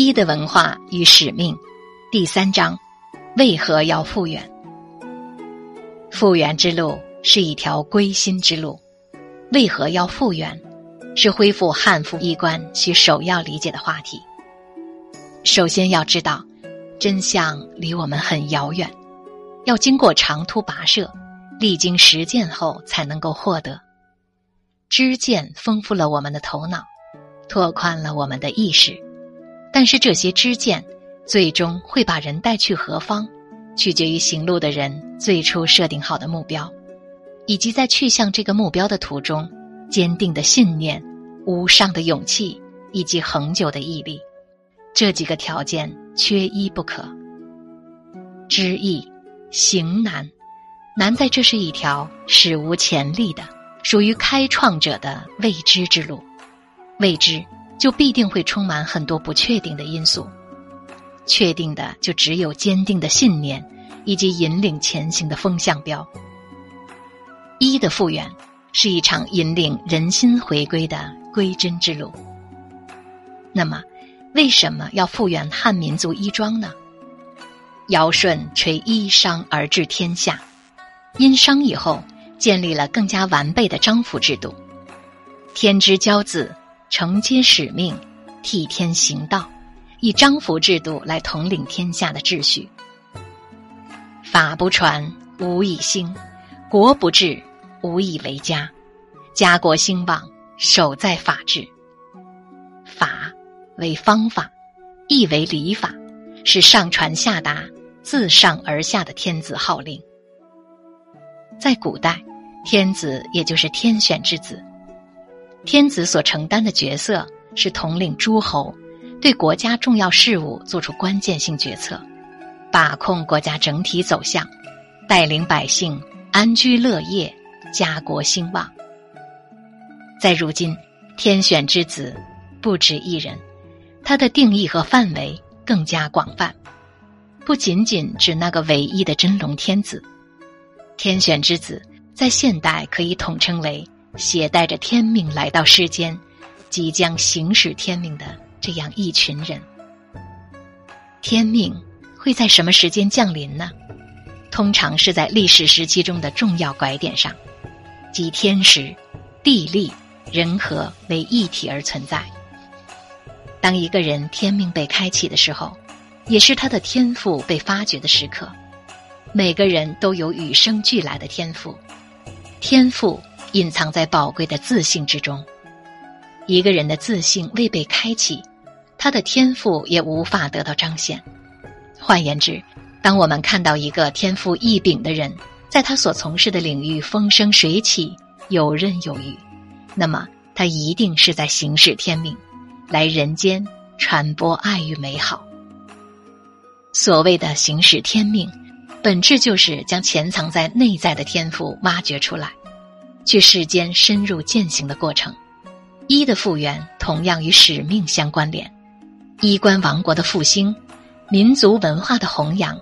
一的文化与使命，第三章，为何要复原？复原之路是一条归心之路。为何要复原？是恢复汉服衣冠需首要理解的话题。首先要知道，真相离我们很遥远，要经过长途跋涉，历经实践后才能够获得。知见丰富了我们的头脑，拓宽了我们的意识，但是这些知见最终会把人带去何方，取决于行路的人最初设定好的目标。以及在去向这个目标的途中，坚定的信念、无上的勇气以及恒久的毅力，这几个条件缺一不可。知易行难，难在这是一条史无前例的、属于开创者的未知之路。未知就必定会充满很多不确定的因素，确定的就只有坚定的信念以及引领前行的风向标。一的复原是一场引领人心回归的归真之路。那么，为什么要复原汉民族衣装呢？尧舜垂衣裳而治天下，殷商以后建立了更加完备的章服制度。天之骄子承接使命，替天行道，以章服制度来统领天下的秩序。法不传，无以兴；国不治。无以为家，家国兴旺，守在法治。法为方法，亦为礼法，是上传下达、自上而下的天子号令。在古代，天子也就是天选之子，天子所承担的角色是统领诸侯，对国家重要事务做出关键性决策，把控国家整体走向，带领百姓安居乐业。家国兴旺。在如今，天选之子不止一人，他的定义和范围更加广泛，不仅仅指那个唯一的真龙天子。天选之子在现代可以统称为携带着天命来到世间，即将行使天命的这样一群人。天命会在什么时间降临呢？通常是在历史时期中的重要拐点上。即天时、地利、人和为一体而存在。当一个人天命被开启的时候，也是他的天赋被发掘的时刻。每个人都有与生俱来的天赋，天赋隐藏在宝贵的自信之中。一个人的自信未被开启，他的天赋也无法得到彰显。换言之，当我们看到一个天赋异禀的人，在他所从事的领域风生水起、游刃有余，那么他一定是在行使天命，来人间传播爱与美好。所谓的行使天命，本质就是将潜藏在内在的天赋挖掘出来，去世间深入践行的过程。一的复原同样与使命相关联，衣冠王国的复兴、民族文化的弘扬，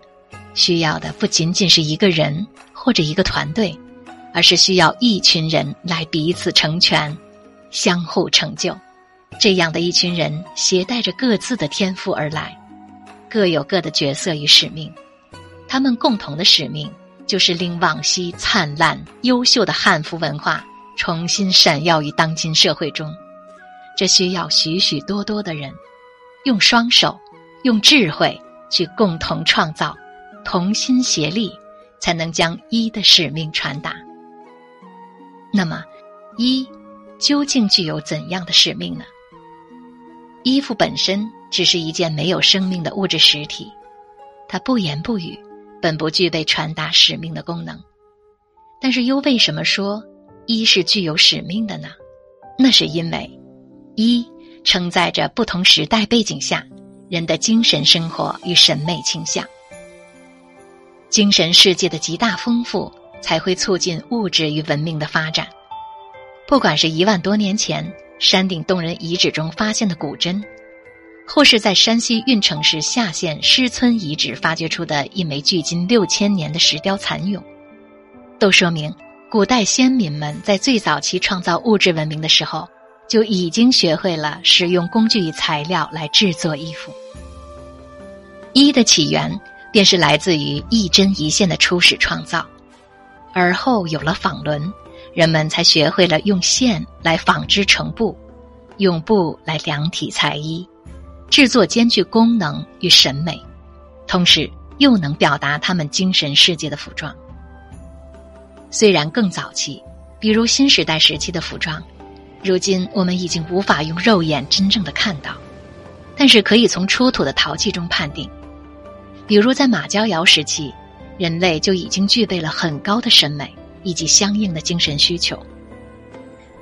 需要的不仅仅是一个人。或者一个团队，而是需要一群人来彼此成全、相互成就。这样的一群人携带着各自的天赋而来，各有各的角色与使命。他们共同的使命就是令往昔灿烂、优秀的汉服文化重新闪耀于当今社会中。这需要许许多多的人用双手、用智慧去共同创造，同心协力。才能将一的使命传达。那么，一究竟具有怎样的使命呢？衣服本身只是一件没有生命的物质实体，它不言不语，本不具备传达使命的功能。但是，又为什么说一是具有使命的呢？那是因为一承载着不同时代背景下人的精神生活与审美倾向。精神世界的极大丰富，才会促进物质与文明的发展。不管是一万多年前山顶洞人遗址中发现的古针，或是在山西运城市夏县师村遗址发掘出的一枚距今六千年的石雕蚕俑，都说明古代先民们在最早期创造物质文明的时候，就已经学会了使用工具与材料来制作衣服。衣的起源便是来自于一针一线的初始创造，而后有了纺轮，人们才学会了用线来纺织成布，用布来量体裁衣，制作兼具功能与审美，同时又能表达他们精神世界的服装。虽然更早期，比如新时代时期的服装。如今我们已经无法用肉眼真正的看到，但是可以从出土的陶器中判定。比如在马交窑时期，人类就已经具备了很高的审美以及相应的精神需求。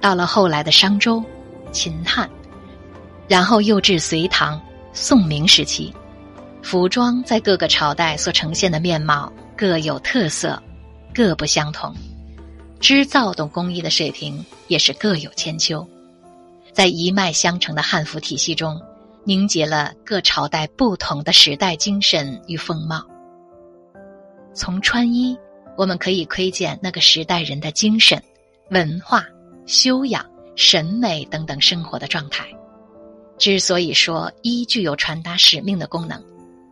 到了后来的商周、秦汉，然后又至隋唐、宋明时期，服装在各个朝代所呈现的面貌各有特色，各不相同。织造等工艺的水平也是各有千秋，在一脉相承的汉服体系中，凝结了各朝代不同的时代精神与风貌。从穿衣，我们可以窥见那个时代人的精神、文化、修养、审美等等生活的状态。之所以说衣具有传达使命的功能，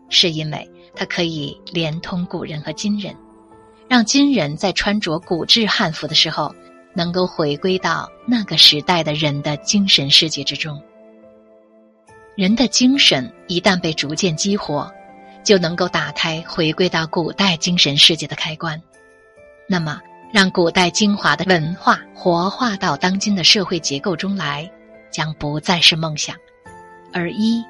是因为它可以连通古人和今人。让今人在穿着古制汉服的时候，能够回归到那个时代的人的精神世界之中。人的精神一旦被逐渐激活，就能够打开回归到古代精神世界的开关。那么，让古代精华的文化活化到当今的社会结构中来，将不再是梦想，而一。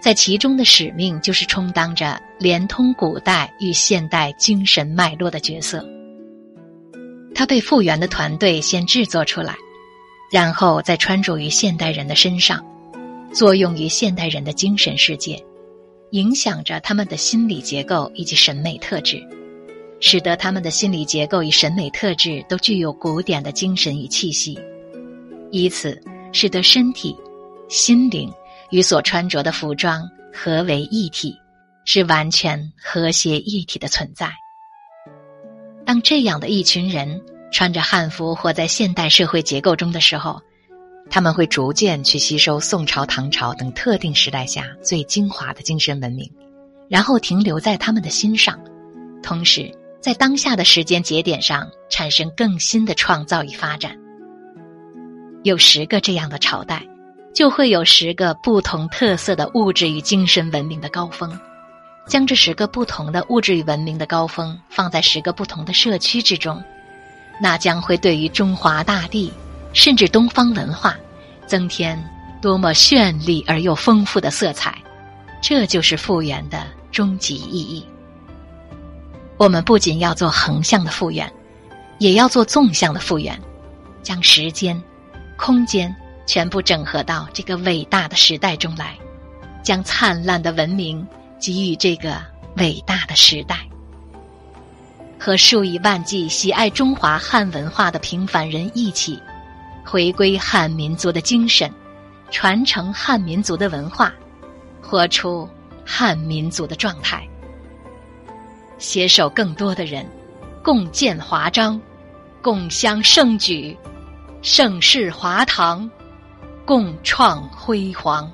在其中的使命就是充当着连通古代与现代精神脉络的角色。它被复原的团队先制作出来，然后再穿着于现代人的身上，作用于现代人的精神世界，影响着他们的心理结构以及审美特质，使得他们的心理结构与审美特质都具有古典的精神与气息，以此使得身体、心灵。与所穿着的服装合为一体，是完全和谐一体的存在。当这样的一群人穿着汉服活在现代社会结构中的时候，他们会逐渐去吸收宋朝、唐朝等特定时代下最精华的精神文明，然后停留在他们的心上，同时在当下的时间节点上产生更新的创造与发展。有十个这样的朝代。就会有十个不同特色的物质与精神文明的高峰，将这十个不同的物质与文明的高峰放在十个不同的社区之中，那将会对于中华大地，甚至东方文化，增添多么绚丽而又丰富的色彩。这就是复原的终极意义。我们不仅要做横向的复原，也要做纵向的复原，将时间、空间。全部整合到这个伟大的时代中来，将灿烂的文明给予这个伟大的时代，和数以万计喜爱中华汉文化的平凡人一起，回归汉民族的精神，传承汉民族的文化，活出汉民族的状态，携手更多的人，共建华章，共襄盛举，盛世华堂。共创辉煌。